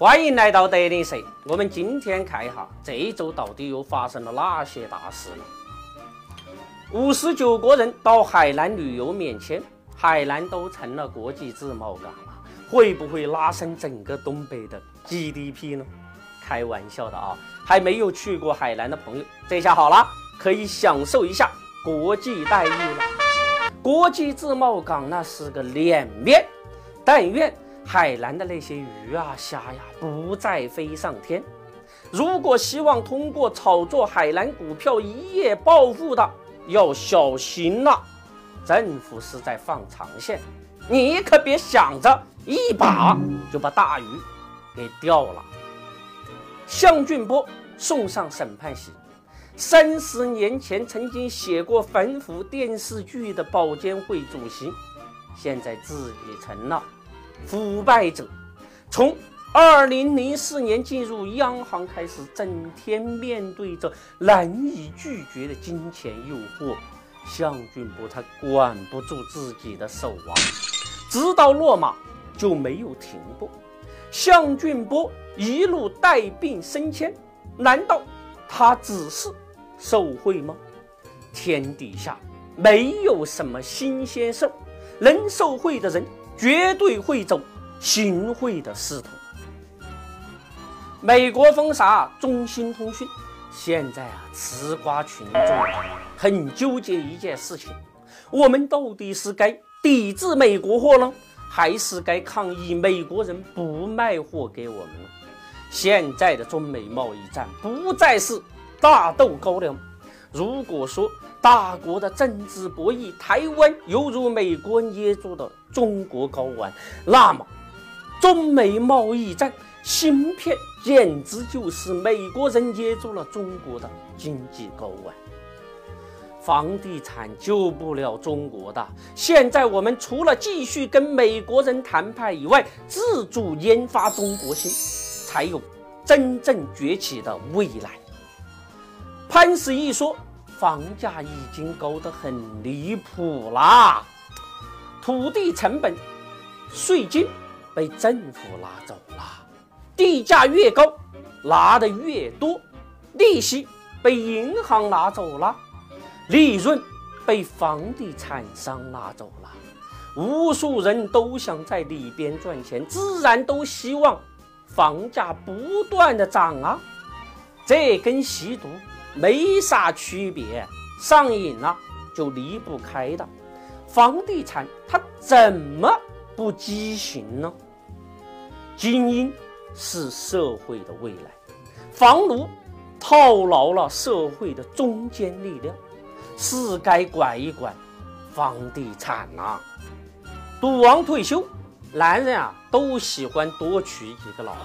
欢迎来到德林社。我们今天看一下这一周到底又发生了哪些大事呢？五十九国人到海南旅游免签，海南都成了国际自贸港了，会不会拉升整个东北的 GDP 呢？开玩笑的啊！还没有去过海南的朋友，这下好了，可以享受一下国际待遇了。国际自贸港那是个脸面，但愿。海南的那些鱼啊虾呀，不再飞上天。如果希望通过炒作海南股票一夜暴富的，要小心了。政府是在放长线，你可别想着一把就把大鱼给钓了。向俊波送上审判席。三十年前曾经写过反腐电视剧的保监会主席，现在自己成了。腐败者从二零零四年进入央行开始，整天面对着难以拒绝的金钱诱惑，向俊波他管不住自己的手啊，直到落马就没有停过。向俊波一路带病升迁，难道他只是受贿吗？天底下没有什么新鲜事儿，能受贿的人。绝对会走行贿的仕途。美国封杀中兴通讯，现在啊，吃瓜群众很纠结一件事情：我们到底是该抵制美国货呢，还是该抗议美国人不卖货给我们呢？现在的中美贸易战不再是大豆高粱。如果说大国的政治博弈，台湾犹如美国捏住的中国睾丸，那么中美贸易战芯片简直就是美国人捏住了中国的经济睾丸。房地产救不了中国的，现在我们除了继续跟美国人谈判以外，自主研发中国芯，才有真正崛起的未来。潘石屹说：“房价已经高得很离谱啦，土地成本、税金被政府拿走了，地价越高拿的越多，利息被银行拿走了，利润被房地产商拿走了，无数人都想在里边赚钱，自然都希望房价不断的涨啊，这跟吸毒。”没啥区别，上瘾了就离不开的。房地产它怎么不畸形呢？精英是社会的未来，房奴套牢了社会的中坚力量，是该管一管房地产呐。赌王退休，男人啊都喜欢多娶几个老婆，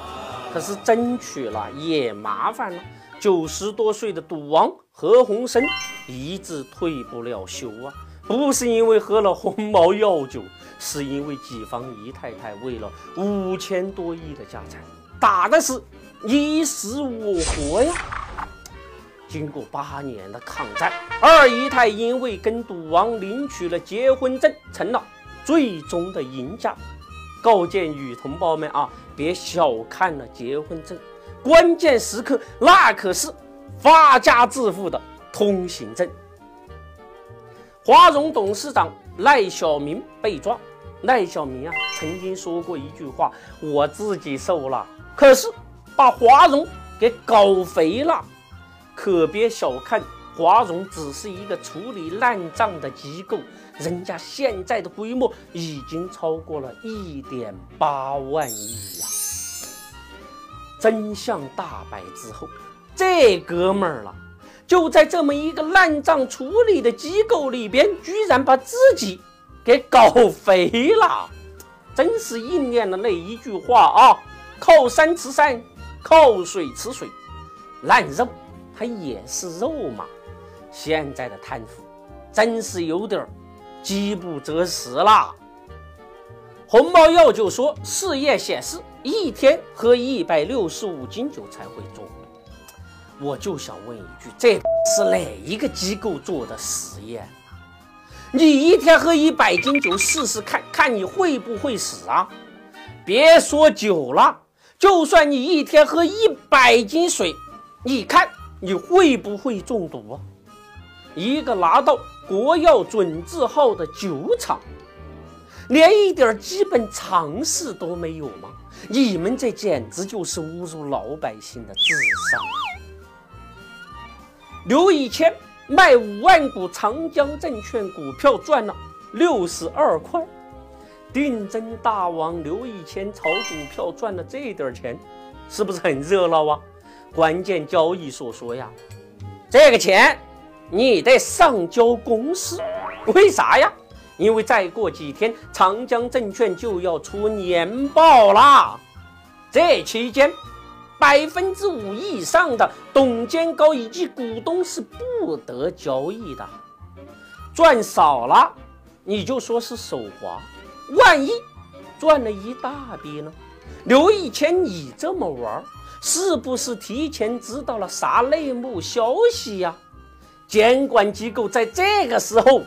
可是争取了也麻烦了。九十多岁的赌王何鸿燊一直退不了休啊！不是因为喝了红毛药酒，是因为己方姨太太为了五千多亿的家产，打的是你死我活呀！经过八年的抗战，二姨太因为跟赌王领取了结婚证，成了最终的赢家。告诫女同胞们啊，别小看了结婚证。关键时刻，那可是发家致富的通行证。华融董事长赖小民被抓，赖小民啊曾经说过一句话：“我自己瘦了，可是把华融给搞肥了。”可别小看华融，只是一个处理烂账的机构，人家现在的规模已经超过了一点八万亿呀。真相大白之后，这哥们儿了，就在这么一个烂账处理的机构里边，居然把自己给搞肥了，真是应验了那一句话啊：靠山吃山，靠水吃水，烂肉它也是肉嘛。现在的贪腐真是有点饥不择食了。红毛药就说，试验显示。一天喝一百六十五斤酒才会中毒。我就想问一句，这是哪一个机构做的实验你一天喝一百斤酒试试看看你会不会死啊？别说酒了，就算你一天喝一百斤水，你看你会不会中毒？一个拿到国药准字号的酒厂，连一点基本常识都没有吗？你们这简直就是侮辱老百姓的智商！刘以谦卖五万股长江证券股票赚了六十二块，定增大王刘以谦炒股票赚了这点钱，是不是很热闹啊？关键交易所说呀，这个钱你得上交公司，为啥呀？因为再过几天长江证券就要出年报啦，这期间。百分之五以上的董监高以及股东是不得交易的，赚少了你就说是手滑，万一赚了一大笔呢？刘一谦，你这么玩，是不是提前知道了啥内幕消息呀？监管机构在这个时候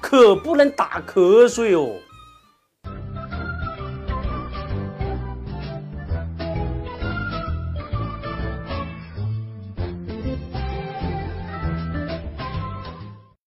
可不能打瞌睡哦。